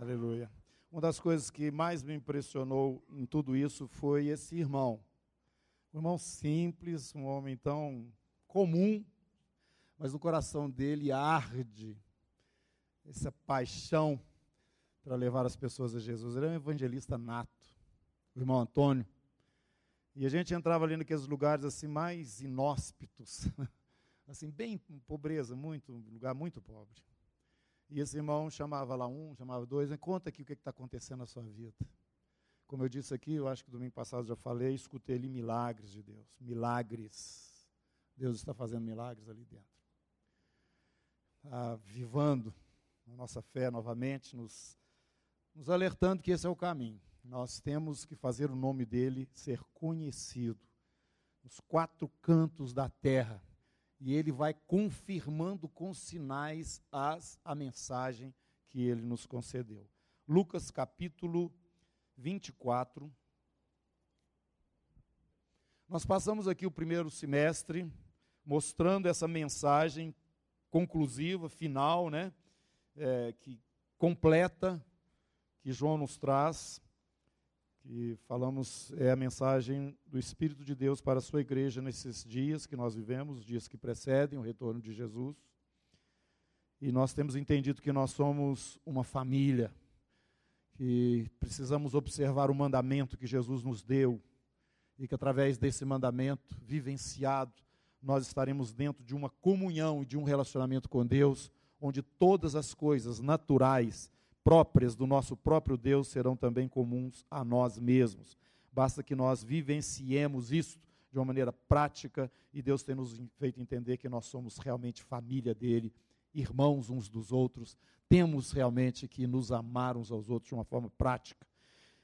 Aleluia. Uma das coisas que mais me impressionou em tudo isso foi esse irmão. Um irmão simples, um homem tão comum, mas no coração dele arde essa paixão para levar as pessoas a Jesus. Ele é um evangelista nato, o irmão Antônio. E a gente entrava ali naqueles lugares assim mais inóspitos, assim bem pobreza, muito lugar muito pobre. E esse irmão chamava lá um, chamava dois, conta aqui o que está acontecendo na sua vida. Como eu disse aqui, eu acho que domingo passado já falei, escutei ali milagres de Deus. Milagres. Deus está fazendo milagres ali dentro. Está vivando a nossa fé novamente, nos, nos alertando que esse é o caminho. Nós temos que fazer o nome dele ser conhecido nos quatro cantos da terra e ele vai confirmando com sinais as, a mensagem que ele nos concedeu. Lucas capítulo 24. Nós passamos aqui o primeiro semestre mostrando essa mensagem conclusiva, final, né, é, que completa, que João nos traz que falamos é a mensagem do Espírito de Deus para a sua igreja nesses dias que nós vivemos, os dias que precedem o retorno de Jesus. E nós temos entendido que nós somos uma família, que precisamos observar o mandamento que Jesus nos deu, e que através desse mandamento vivenciado, nós estaremos dentro de uma comunhão e de um relacionamento com Deus, onde todas as coisas naturais próprias do nosso próprio Deus serão também comuns a nós mesmos. Basta que nós vivenciemos isso de uma maneira prática e Deus tem nos feito entender que nós somos realmente família dele, irmãos uns dos outros, temos realmente que nos amar uns aos outros de uma forma prática.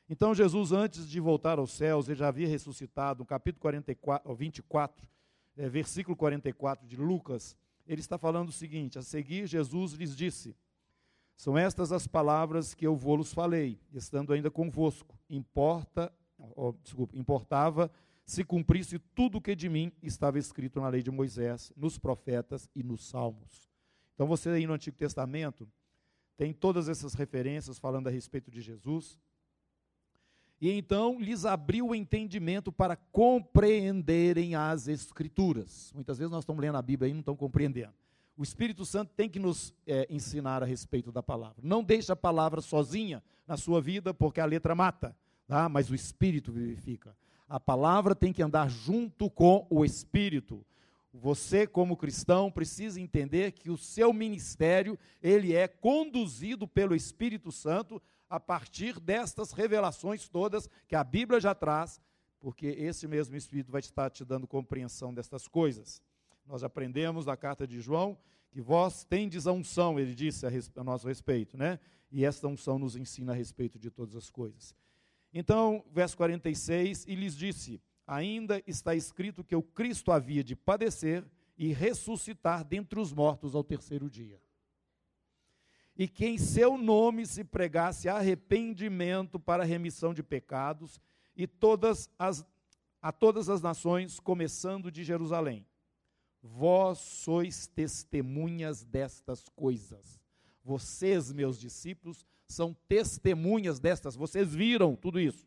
Então, Jesus, antes de voltar aos céus, ele já havia ressuscitado, no capítulo 44, 24, é, versículo 44 de Lucas, ele está falando o seguinte: a seguir, Jesus lhes disse são estas as palavras que eu vos falei, estando ainda convosco. Importa, oh, desculpa, importava se cumprisse tudo o que de mim estava escrito na lei de Moisés, nos profetas e nos salmos. Então você aí no Antigo Testamento tem todas essas referências falando a respeito de Jesus. E então lhes abriu o entendimento para compreenderem as Escrituras. Muitas vezes nós estamos lendo a Bíblia e não estamos compreendendo. O Espírito Santo tem que nos é, ensinar a respeito da palavra. Não deixe a palavra sozinha na sua vida, porque a letra mata, tá? mas o Espírito vivifica. A palavra tem que andar junto com o Espírito. Você, como cristão, precisa entender que o seu ministério ele é conduzido pelo Espírito Santo a partir destas revelações todas que a Bíblia já traz, porque esse mesmo Espírito vai estar te dando compreensão destas coisas. Nós aprendemos na carta de João que vós tendes a unção, ele disse a, a nosso respeito, né? E esta unção nos ensina a respeito de todas as coisas. Então, verso 46, e lhes disse: Ainda está escrito que o Cristo havia de padecer e ressuscitar dentre os mortos ao terceiro dia. E que em seu nome se pregasse arrependimento para remissão de pecados e todas as, a todas as nações, começando de Jerusalém. Vós sois testemunhas destas coisas. Vocês, meus discípulos, são testemunhas destas. Vocês viram tudo isso.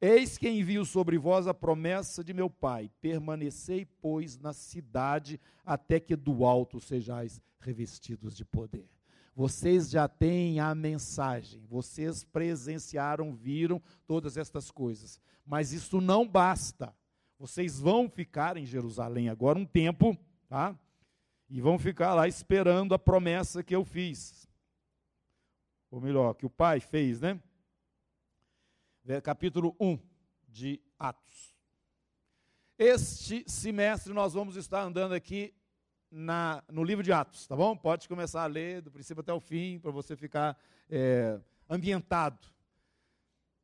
Eis que envio sobre vós a promessa de meu Pai. Permanecei, pois, na cidade, até que do alto sejais revestidos de poder. Vocês já têm a mensagem, vocês presenciaram, viram todas estas coisas. Mas isso não basta. Vocês vão ficar em Jerusalém agora um tempo, tá? E vão ficar lá esperando a promessa que eu fiz. Ou melhor, que o Pai fez, né? Capítulo 1 de Atos. Este semestre nós vamos estar andando aqui na, no livro de Atos, tá bom? Pode começar a ler do princípio até o fim, para você ficar é, ambientado.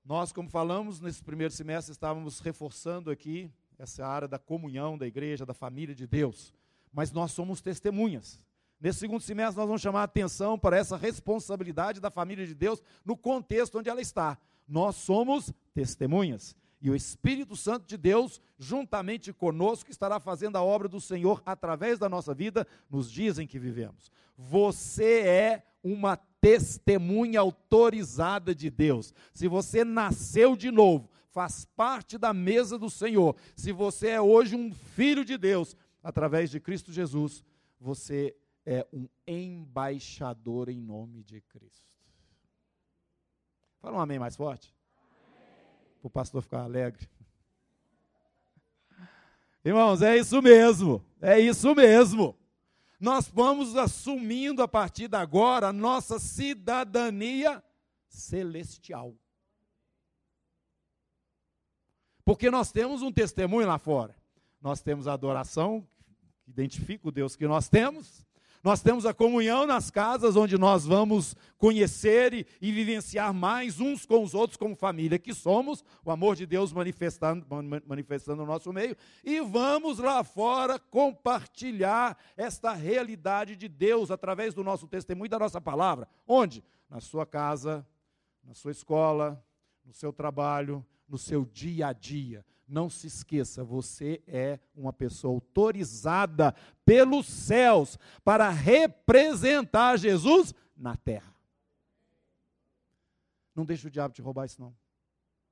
Nós, como falamos, nesse primeiro semestre estávamos reforçando aqui essa área da comunhão da igreja, da família de Deus. Mas nós somos testemunhas. Nesse segundo semestre, nós vamos chamar a atenção para essa responsabilidade da família de Deus no contexto onde ela está. Nós somos testemunhas. E o Espírito Santo de Deus, juntamente conosco, estará fazendo a obra do Senhor através da nossa vida nos dias em que vivemos. Você é uma testemunha autorizada de Deus. Se você nasceu de novo, faz parte da mesa do Senhor. Se você é hoje um filho de Deus, através de Cristo Jesus, você é um embaixador em nome de Cristo. Fala um amém mais forte. Para o pastor ficar alegre. Irmãos, é isso mesmo. É isso mesmo. Nós vamos assumindo a partir de agora a nossa cidadania celestial. Porque nós temos um testemunho lá fora. Nós temos a adoração, que identifica o Deus que nós temos. Nós temos a comunhão nas casas, onde nós vamos conhecer e, e, vivenciar mais uns com os outros, como família que somos, o amor de Deus manifestando, manifestando no nosso meio, e vamos lá fora compartilhar esta realidade de Deus através do nosso testemunho e da nossa palavra. Onde? Na sua casa, na sua escola, no seu trabalho, no seu dia a dia. Não se esqueça, você é uma pessoa autorizada pelos céus para representar Jesus na terra. Não deixe o diabo te roubar isso, não.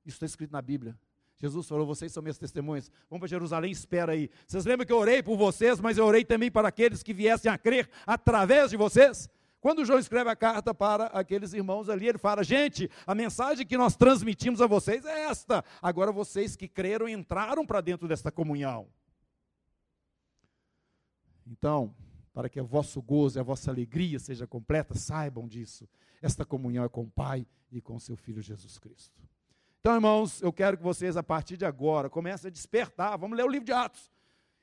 Isso está escrito na Bíblia. Jesus falou: vocês são minhas testemunhas. Vamos para Jerusalém, espera aí. Vocês lembram que eu orei por vocês, mas eu orei também para aqueles que viessem a crer através de vocês? Quando João escreve a carta para aqueles irmãos ali, ele fala: gente, a mensagem que nós transmitimos a vocês é esta. Agora vocês que creram entraram para dentro desta comunhão. Então, para que o vosso gozo e a vossa alegria seja completa, saibam disso. Esta comunhão é com o Pai e com seu Filho Jesus Cristo. Então, irmãos, eu quero que vocês, a partir de agora, comecem a despertar. Vamos ler o livro de Atos.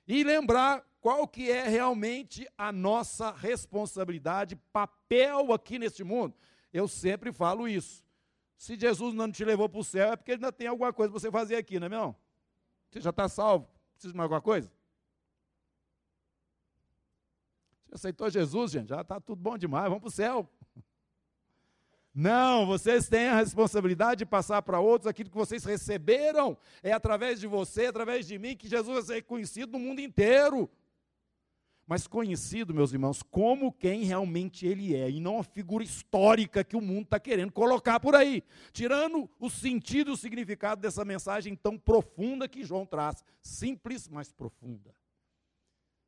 E lembrar qual que é realmente a nossa responsabilidade, papel aqui neste mundo. Eu sempre falo isso. Se Jesus não te levou para o céu, é porque ainda tem alguma coisa para você fazer aqui, não é mesmo? Você já está salvo? Precisa de mais alguma coisa? Você aceitou Jesus, gente? Já está tudo bom demais, vamos para o céu. Não, vocês têm a responsabilidade de passar para outros aquilo que vocês receberam. É através de você, através de mim, que Jesus vai ser conhecido no mundo inteiro mas conhecido, meus irmãos, como quem realmente ele é, e não a figura histórica que o mundo está querendo colocar por aí, tirando o sentido e o significado dessa mensagem tão profunda que João traz, simples, mas profunda.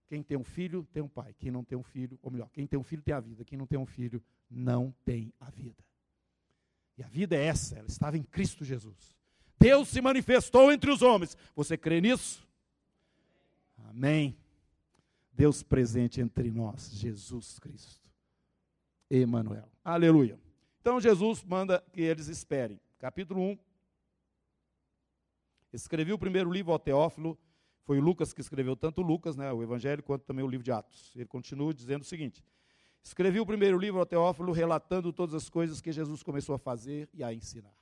Quem tem um filho, tem um pai. Quem não tem um filho, ou melhor, quem tem um filho tem a vida. Quem não tem um filho, não tem a vida. E a vida é essa, ela estava em Cristo Jesus. Deus se manifestou entre os homens. Você crê nisso? Amém. Deus presente entre nós, Jesus Cristo. Emanuel. Aleluia. Então Jesus manda que eles esperem. Capítulo 1. Escrevi o primeiro livro ao Teófilo, foi o Lucas que escreveu tanto Lucas, né, o Evangelho, quanto também o livro de Atos. Ele continua dizendo o seguinte: Escrevi o primeiro livro ao Teófilo, relatando todas as coisas que Jesus começou a fazer e a ensinar.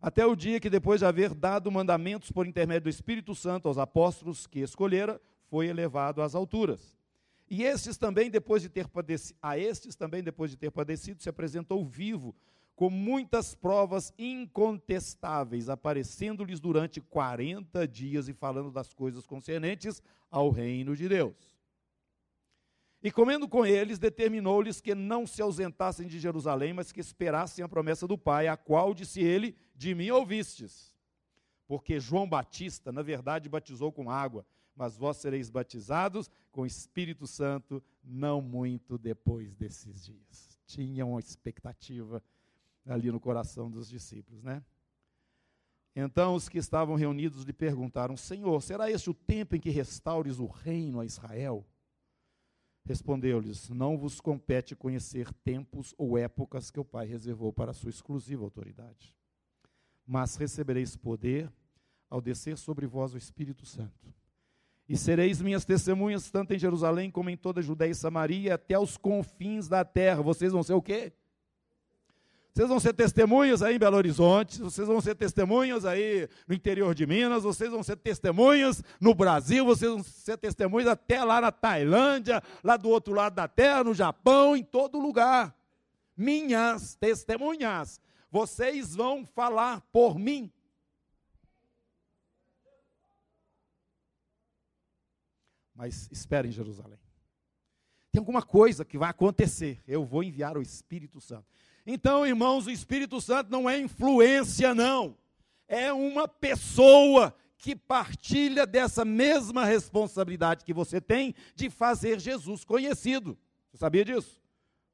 Até o dia que, depois de haver dado mandamentos por intermédio do Espírito Santo aos apóstolos que escolhera, foi elevado às alturas. E estes também, depois de ter padecido, a estes também, depois de ter padecido, se apresentou vivo, com muitas provas incontestáveis, aparecendo-lhes durante 40 dias e falando das coisas concernentes ao reino de Deus. E comendo com eles, determinou-lhes que não se ausentassem de Jerusalém, mas que esperassem a promessa do Pai, a qual, disse ele, de mim ouvistes. Porque João Batista, na verdade, batizou com água, mas vós sereis batizados com o Espírito Santo não muito depois desses dias. Tinha uma expectativa ali no coração dos discípulos, né? Então os que estavam reunidos lhe perguntaram: Senhor, será este o tempo em que restaures o reino a Israel? Respondeu-lhes: Não vos compete conhecer tempos ou épocas que o Pai reservou para a sua exclusiva autoridade. Mas recebereis poder ao descer sobre vós o Espírito Santo e sereis minhas testemunhas, tanto em Jerusalém como em toda a Judéia e Samaria, até os confins da terra. Vocês vão ser o quê? Vocês vão ser testemunhas aí em Belo Horizonte, vocês vão ser testemunhas aí no interior de Minas, vocês vão ser testemunhas no Brasil, vocês vão ser testemunhas até lá na Tailândia, lá do outro lado da terra, no Japão, em todo lugar. Minhas testemunhas. Vocês vão falar por mim. Mas espere em Jerusalém. Tem alguma coisa que vai acontecer. Eu vou enviar o Espírito Santo. Então, irmãos, o Espírito Santo não é influência, não. É uma pessoa que partilha dessa mesma responsabilidade que você tem de fazer Jesus conhecido. Você sabia disso?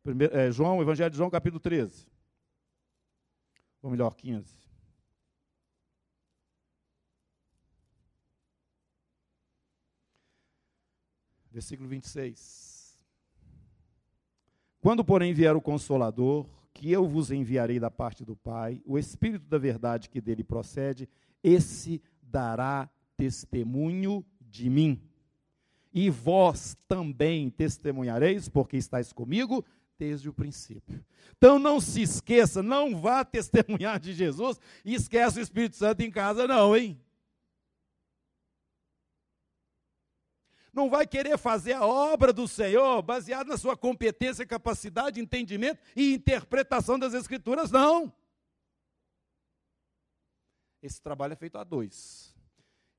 Primeiro, é, João, Evangelho de João, capítulo 13. Ou melhor, 15. Versículo 26. Quando, porém, vier o Consolador, que eu vos enviarei da parte do Pai, o Espírito da verdade que dele procede, esse dará testemunho de mim. E vós também testemunhareis, porque estáis comigo desde o princípio. Então não se esqueça, não vá testemunhar de Jesus e esqueça o Espírito Santo em casa, não, hein? Não vai querer fazer a obra do Senhor baseado na sua competência, capacidade, entendimento e interpretação das Escrituras, não. Esse trabalho é feito a dois.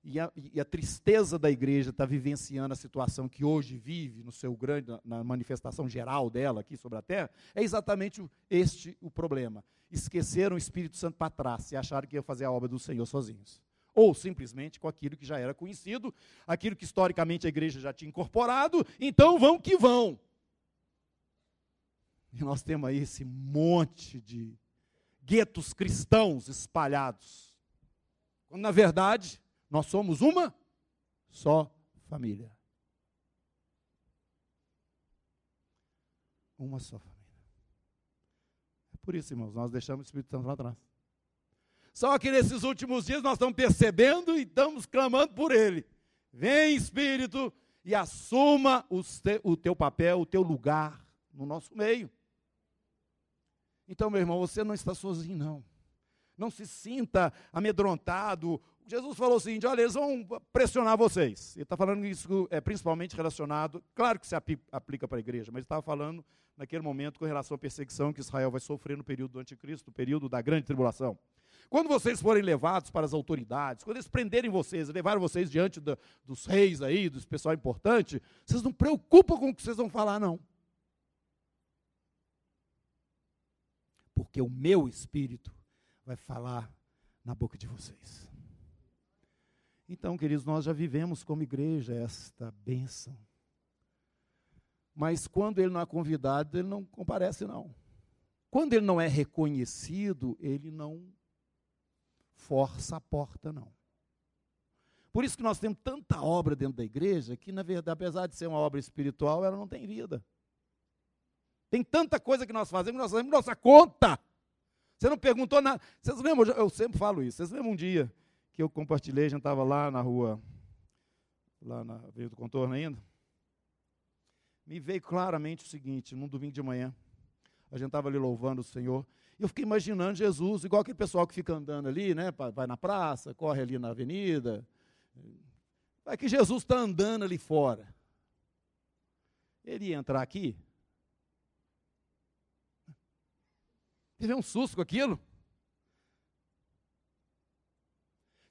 E a, e a tristeza da igreja está vivenciando a situação que hoje vive, no seu grande, na manifestação geral dela aqui sobre a terra, é exatamente este o problema. Esqueceram o Espírito Santo para trás e acharam que ia fazer a obra do Senhor sozinhos. Ou simplesmente com aquilo que já era conhecido, aquilo que historicamente a igreja já tinha incorporado, então vão que vão. E nós temos aí esse monte de guetos cristãos espalhados quando na verdade nós somos uma só família. Uma só família. É por isso, irmãos, nós deixamos o Espírito Santo lá atrás. Só que nesses últimos dias nós estamos percebendo e estamos clamando por Ele. Vem, Espírito, e assuma te, o teu papel, o teu lugar no nosso meio. Então, meu irmão, você não está sozinho, não não se sinta amedrontado. Jesus falou o seguinte: olha, eles vão pressionar vocês. Ele está falando isso é, principalmente relacionado, claro que se aplica para a igreja, mas estava falando naquele momento com relação à perseguição que Israel vai sofrer no período do anticristo, no período da grande tribulação. Quando vocês forem levados para as autoridades, quando eles prenderem vocês, levarem vocês diante do, dos reis aí, dos pessoal importante, vocês não preocupam com o que vocês vão falar, não. Porque o meu espírito vai falar na boca de vocês. Então, queridos, nós já vivemos como igreja esta bênção. Mas quando ele não é convidado, ele não comparece, não. Quando ele não é reconhecido, ele não força a porta, não. Por isso que nós temos tanta obra dentro da igreja que, na verdade, apesar de ser uma obra espiritual, ela não tem vida. Tem tanta coisa que nós fazemos, nós fazemos nossa conta. Você não perguntou nada. Vocês lembram? Eu sempre falo isso. Vocês lembram um dia que eu compartilhei, a gente estava lá na rua, lá na Avenida do Contorno ainda? Me veio claramente o seguinte, num domingo de manhã, a gente estava ali louvando o Senhor, eu fiquei imaginando Jesus, igual aquele pessoal que fica andando ali, né? Vai na praça, corre ali na avenida. Vai que Jesus está andando ali fora. Ele ia entrar aqui, Teve um susto com aquilo?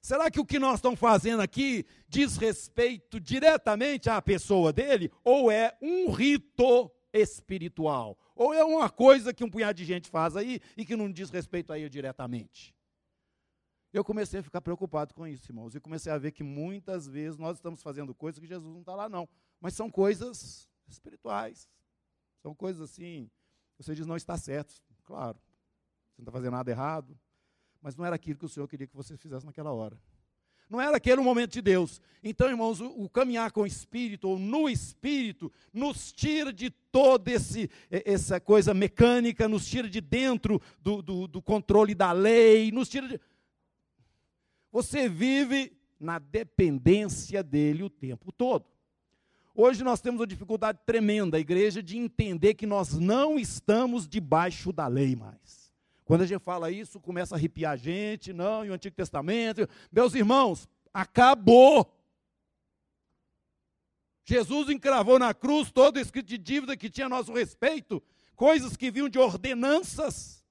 Será que o que nós estamos fazendo aqui diz respeito diretamente à pessoa dele? Ou é um rito espiritual? Ou é uma coisa que um punhado de gente faz aí e que não diz respeito a ele diretamente? Eu comecei a ficar preocupado com isso, irmãos, e comecei a ver que muitas vezes nós estamos fazendo coisas que Jesus não está lá, não. Mas são coisas espirituais. São coisas assim. Você diz, não está certo. Claro, você não está fazendo nada errado. Mas não era aquilo que o Senhor queria que você fizesse naquela hora. Não era aquele o momento de Deus. Então, irmãos, o, o, caminhar com o Espírito, ou no Espírito, nos tira de toda essa coisa mecânica, nos tira de dentro do, do, do controle da lei, nos tira de. Você vive na dependência dele o tempo todo. Hoje nós temos uma dificuldade tremenda, a igreja, de entender que nós não estamos debaixo da lei mais. Quando a gente fala isso, começa a arrepiar a gente, não, e o Antigo Testamento. Meus irmãos, acabou. Jesus encravou na cruz todo escrito de dívida que tinha a nosso respeito, coisas que vinham de ordenanças.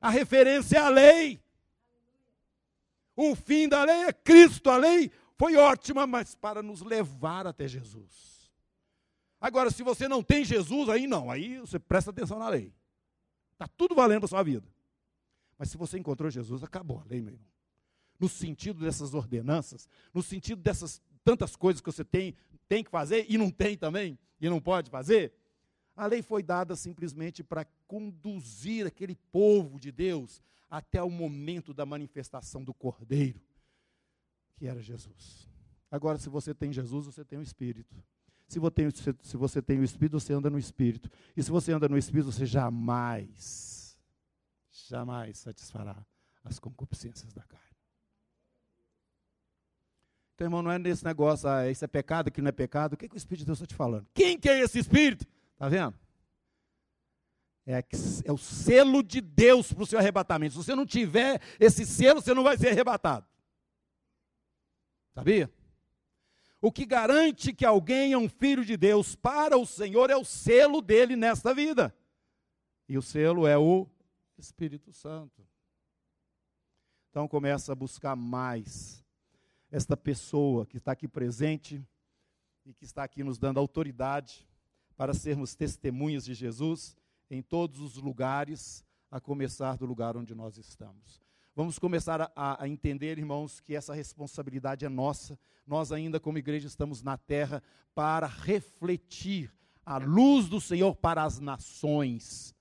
A referência a lei. O fim da lei é Cristo. A lei foi ótima, mas para nos levar até Jesus. Agora, se você não tem Jesus, aí não, aí você presta atenção na lei. Está tudo valendo para a sua vida. Mas se você encontrou Jesus, acabou a lei, meu irmão. No sentido dessas ordenanças, no sentido dessas tantas coisas que você tem, tem que fazer e não tem também, e não pode fazer. A lei foi dada simplesmente para conduzir aquele povo de Deus até o momento da manifestação do Cordeiro, que era Jesus. Agora, se você tem Jesus, você tem o Espírito. Se você, se você tem o Espírito, você anda no Espírito. E se você anda no Espírito, você jamais, jamais satisfará as concupiscências da carne. Então, irmão, não é nesse negócio, ah, isso é pecado, aquilo não é pecado. O que, que o Espírito de Deus está te falando? Quem que é esse Espírito? Está vendo? É, é o selo de Deus para o seu arrebatamento. Se você não tiver esse selo, você não vai ser arrebatado. Sabia? O que garante que alguém é um filho de Deus para o Senhor é o selo dele nesta vida. E o selo é o Espírito Santo. Então começa a buscar mais esta pessoa que está aqui presente e que está aqui nos dando autoridade para sermos testemunhas de Jesus em todos os lugares, a começar do lugar onde nós estamos. Vamos começar a, a, entender, irmãos, que essa responsabilidade é nossa. Nós, ainda como igreja, estamos na terra para refletir a luz do Senhor para as nações.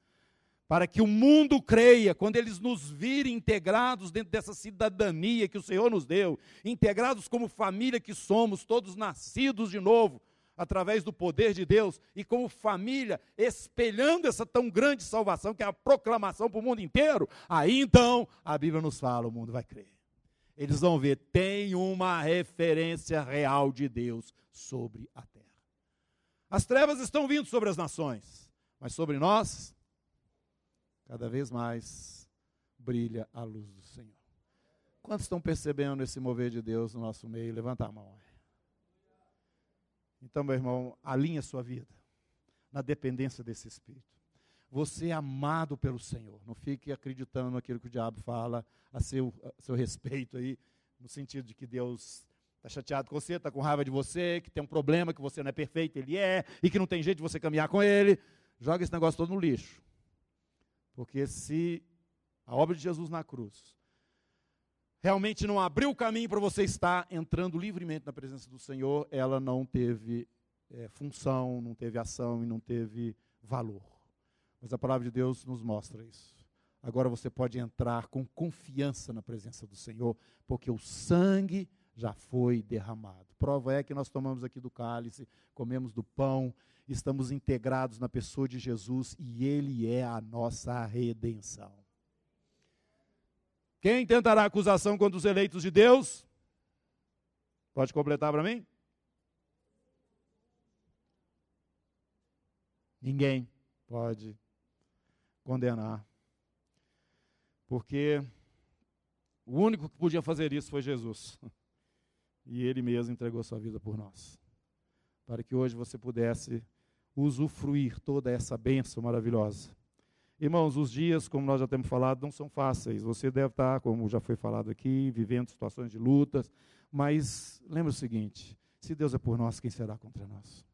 Para que o mundo creia, quando eles nos virem integrados dentro dessa cidadania que o Senhor nos deu, integrados como família que somos, todos nascidos de novo, através do poder de Deus e como família, espelhando essa tão grande salvação que é a proclamação para o mundo inteiro, aí então a Bíblia nos fala: o mundo vai crer. Eles vão ver, tem uma referência real de Deus sobre a terra. As trevas estão vindo sobre as nações, mas sobre nós, cada vez mais brilha a luz do Senhor. Quantos estão percebendo esse mover de Deus no nosso meio? Levanta a mão. Então, meu irmão, alinhe a sua vida na dependência desse Espírito. Você é amado pelo Senhor. Não fique acreditando naquilo que o diabo fala a seu, a seu respeito aí, no sentido de que Deus está chateado com você, está com raiva de você, que tem um problema, que você não é perfeito, ele é, e que não tem jeito de você caminhar com ele. Joga esse negócio todo no lixo. Porque se a obra de Jesus na cruz realmente não abriu o caminho para você estar entrando livremente na presença do Senhor, ela não teve é, função, não teve ação e não teve valor. Mas a palavra de Deus nos mostra isso. Agora você pode entrar com confiança na presença do Senhor, porque o sangue já foi derramado. Prova é que nós tomamos aqui do cálice, comemos do pão, estamos integrados na pessoa de Jesus e Ele é a nossa redenção. Quem tentará acusação contra os eleitos de Deus? Pode completar para mim? Ninguém pode condenar. Porque o único que podia fazer isso foi Jesus. E ele mesmo entregou sua vida por nós. Para que hoje você pudesse usufruir toda essa bênção maravilhosa Irmãos, os dias, como nós já temos falado, não são fáceis. Você deve estar, como já foi falado aqui, vivendo situações de lutas. Mas lembre o seguinte: se Deus é por nós, quem será contra nós?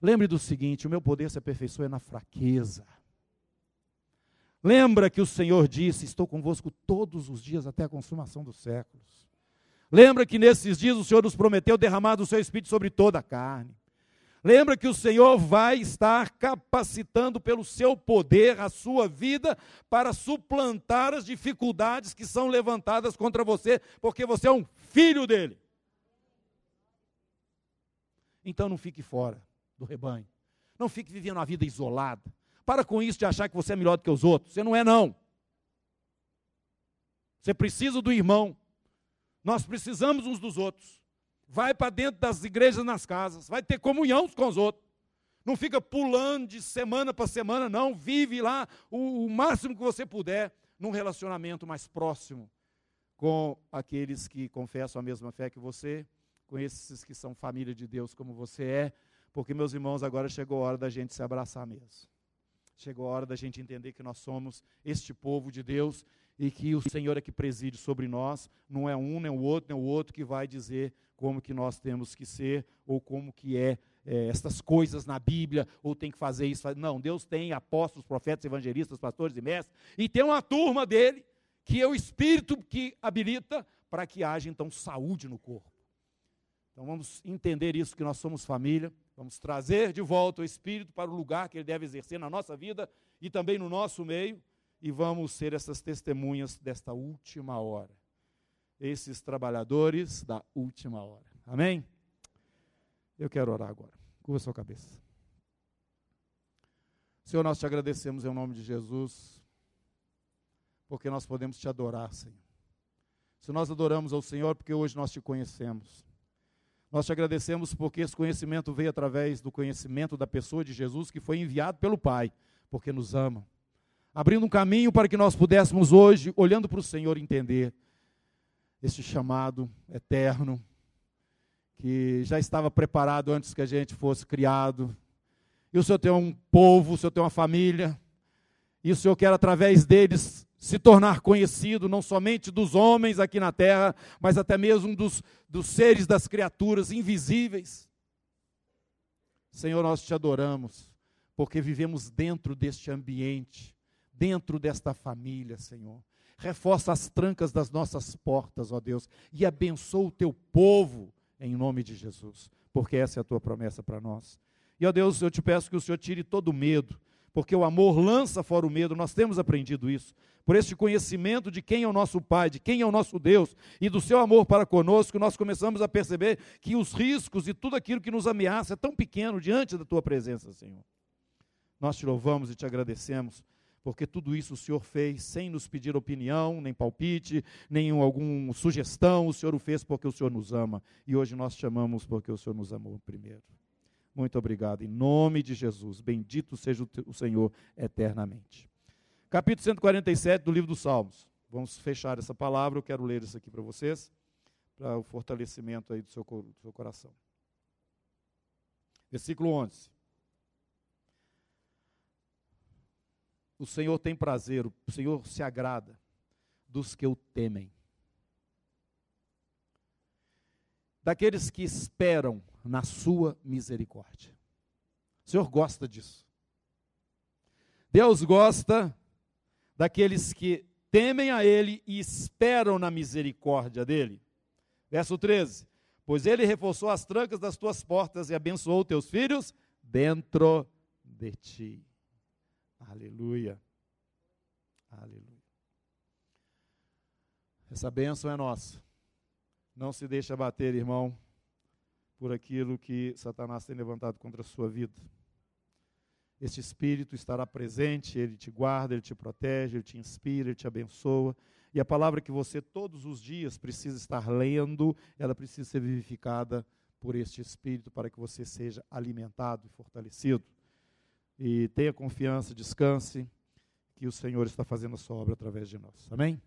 Lembre do seguinte: o meu poder se aperfeiçoa na fraqueza. Lembra que o Senhor disse: Estou convosco todos os dias até a consumação dos séculos. Lembra que nesses dias o Senhor nos prometeu derramar do seu Espírito sobre toda a carne. Lembra que o Senhor vai estar capacitando pelo seu poder a sua vida para suplantar as dificuldades que são levantadas contra você, porque você é um filho dele. Então não fique fora do rebanho. Não fique vivendo uma vida isolada. Para com isso de achar que você é melhor do que os outros. Você não é, não. Você precisa do irmão. Nós precisamos uns dos outros vai para dentro das igrejas nas casas, vai ter comunhão com os outros. Não fica pulando de semana para semana, não. Vive lá o, o máximo que você puder num relacionamento mais próximo com aqueles que confessam a mesma fé que você, com esses que são família de Deus como você é, porque, meus irmãos, agora chegou a hora da gente se abraçar mesmo. Chegou a hora da gente entender que nós somos este povo de Deus e que o Senhor é que preside sobre nós, não é um, nem o outro, nem o outro que vai dizer como que nós temos que ser ou como que é é, estas coisas na Bíblia, ou tem que fazer isso. Não, Deus tem apóstolos, profetas, evangelistas, pastores e mestres, e tem uma turma dele, que é o Espírito que habilita para que haja então saúde no corpo. Então vamos entender isso, que nós somos família, vamos trazer de volta o Espírito para o lugar que ele deve exercer na nossa vida e também no nosso meio, e vamos ser essas testemunhas desta última hora. Esses trabalhadores da última hora. Amém? Eu quero orar agora. Curva sua cabeça. Senhor, nós te agradecemos em nome de Jesus, porque nós podemos te adorar, Senhor. Se nós adoramos ao Senhor, porque hoje nós te conhecemos. Nós te agradecemos porque esse conhecimento veio através do conhecimento da pessoa de Jesus, que foi enviado pelo Pai, porque nos ama abrindo um caminho para que nós pudéssemos hoje, olhando para o Senhor, entender este chamado eterno, que já estava preparado antes que a gente fosse criado. E o Senhor tem um povo, o Senhor tem uma família, e o Senhor quer, através deles, se tornar conhecido, não somente dos homens aqui na terra, mas até mesmo dos, dos seres, das criaturas invisíveis. Senhor, nós te adoramos, porque vivemos dentro deste ambiente dentro desta família, Senhor. Reforça as trancas das nossas portas, ó Deus, e abençoa o teu povo em nome de Jesus, porque essa é a tua promessa para nós. E ó Deus, eu te peço que o Senhor tire todo o medo, porque o amor lança fora o medo, nós temos aprendido isso. Por este conhecimento de quem é o nosso Pai, de quem é o nosso Deus e do seu amor para conosco, nós começamos a perceber que os riscos e tudo aquilo que nos ameaça é tão pequeno diante da tua presença, Senhor. Nós te louvamos e te agradecemos porque tudo isso o Senhor fez sem nos pedir opinião, nem palpite, nem alguma sugestão, o Senhor o fez porque o Senhor nos ama. E hoje nós chamamos porque o Senhor nos amou primeiro. Muito obrigado. Em nome de Jesus, bendito seja o Senhor eternamente. Capítulo 147 do livro dos Salmos. Vamos fechar essa palavra, eu quero ler isso aqui para vocês, para o fortalecimento aí do seu, do seu coração. Versículo 11. O Senhor tem prazer, o Senhor se agrada dos que o temem. Daqueles que esperam na sua misericórdia. O Senhor gosta disso. Deus gosta daqueles que temem a Ele e esperam na misericórdia dEle. Verso 13: Pois Ele reforçou as trancas das tuas portas e abençoou teus filhos dentro de ti. Aleluia. Aleluia. Essa bênção é nossa. Não se deixe abater, irmão, por aquilo que Satanás tem levantado contra a sua vida. Este Espírito estará presente, ele te guarda, ele te protege, ele te inspira, ele te abençoa. E a palavra que você todos os dias precisa estar lendo, ela precisa ser vivificada por este Espírito para que você seja alimentado e fortalecido. E tenha confiança, descanse, que o Senhor está fazendo a sua obra através de nós. Amém?